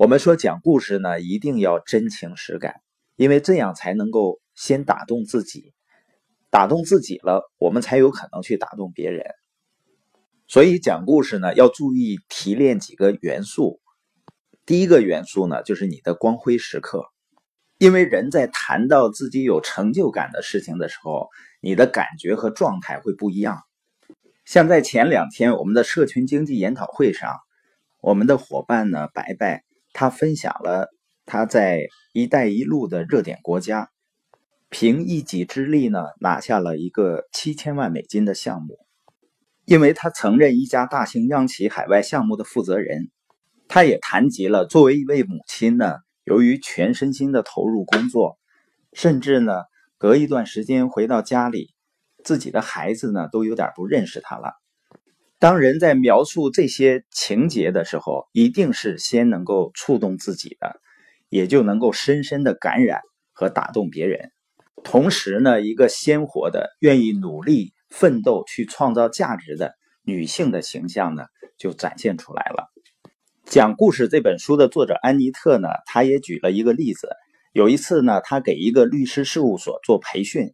我们说讲故事呢，一定要真情实感，因为这样才能够先打动自己，打动自己了，我们才有可能去打动别人。所以讲故事呢，要注意提炼几个元素。第一个元素呢，就是你的光辉时刻，因为人在谈到自己有成就感的事情的时候，你的感觉和状态会不一样。像在前两天我们的社群经济研讨会上，我们的伙伴呢，白白。他分享了他在“一带一路”的热点国家，凭一己之力呢拿下了一个七千万美金的项目。因为他曾任一家大型央企海外项目的负责人，他也谈及了作为一位母亲呢，由于全身心的投入工作，甚至呢隔一段时间回到家里，自己的孩子呢都有点不认识他了。当人在描述这些情节的时候，一定是先能够触动自己的，也就能够深深的感染和打动别人。同时呢，一个鲜活的、愿意努力奋斗去创造价值的女性的形象呢，就展现出来了。讲故事这本书的作者安妮特呢，她也举了一个例子。有一次呢，她给一个律师事务所做培训，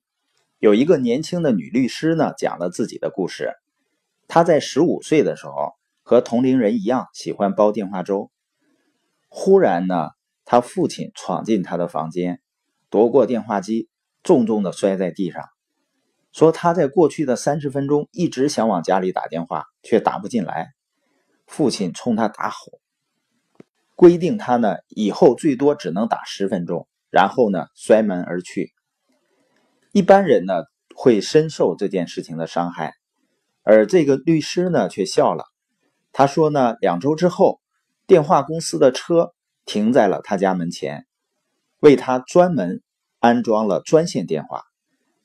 有一个年轻的女律师呢，讲了自己的故事。他在十五岁的时候，和同龄人一样喜欢煲电话粥。忽然呢，他父亲闯进他的房间，夺过电话机，重重的摔在地上，说他在过去的三十分钟一直想往家里打电话，却打不进来。父亲冲他大吼，规定他呢以后最多只能打十分钟，然后呢摔门而去。一般人呢会深受这件事情的伤害。而这个律师呢，却笑了。他说呢，两周之后，电话公司的车停在了他家门前，为他专门安装了专线电话。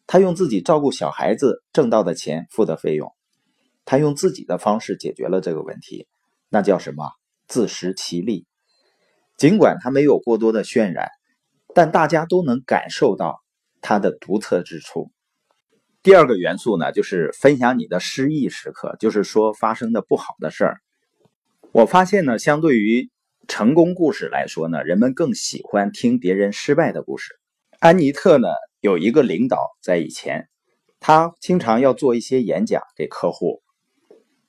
他用自己照顾小孩子挣到的钱付的费用，他用自己的方式解决了这个问题。那叫什么？自食其力。尽管他没有过多的渲染，但大家都能感受到他的独特之处。第二个元素呢，就是分享你的失意时刻，就是说发生的不好的事儿。我发现呢，相对于成功故事来说呢，人们更喜欢听别人失败的故事。安妮特呢，有一个领导在以前，他经常要做一些演讲给客户，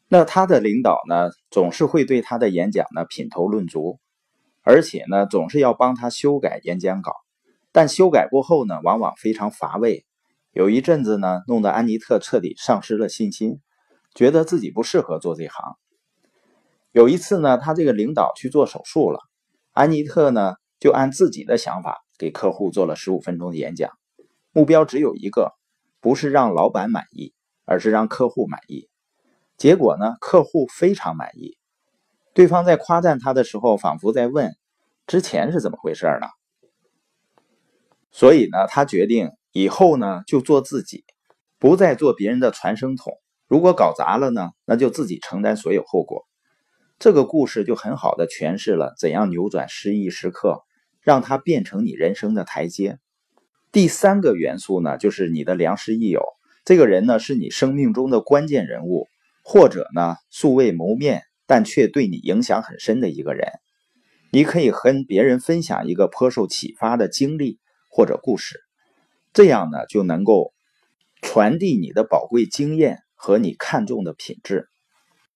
那他的领导呢，总是会对他的演讲呢品头论足，而且呢，总是要帮他修改演讲稿，但修改过后呢，往往非常乏味。有一阵子呢，弄得安妮特彻底丧失了信心，觉得自己不适合做这行。有一次呢，他这个领导去做手术了，安妮特呢就按自己的想法给客户做了十五分钟的演讲，目标只有一个，不是让老板满意，而是让客户满意。结果呢，客户非常满意，对方在夸赞他的时候，仿佛在问：之前是怎么回事呢？所以呢，他决定。以后呢，就做自己，不再做别人的传声筒。如果搞砸了呢，那就自己承担所有后果。这个故事就很好的诠释了怎样扭转失意时刻，让它变成你人生的台阶。第三个元素呢，就是你的良师益友。这个人呢，是你生命中的关键人物，或者呢，素未谋面但却对你影响很深的一个人。你可以和别人分享一个颇受启发的经历或者故事。这样呢，就能够传递你的宝贵经验和你看重的品质。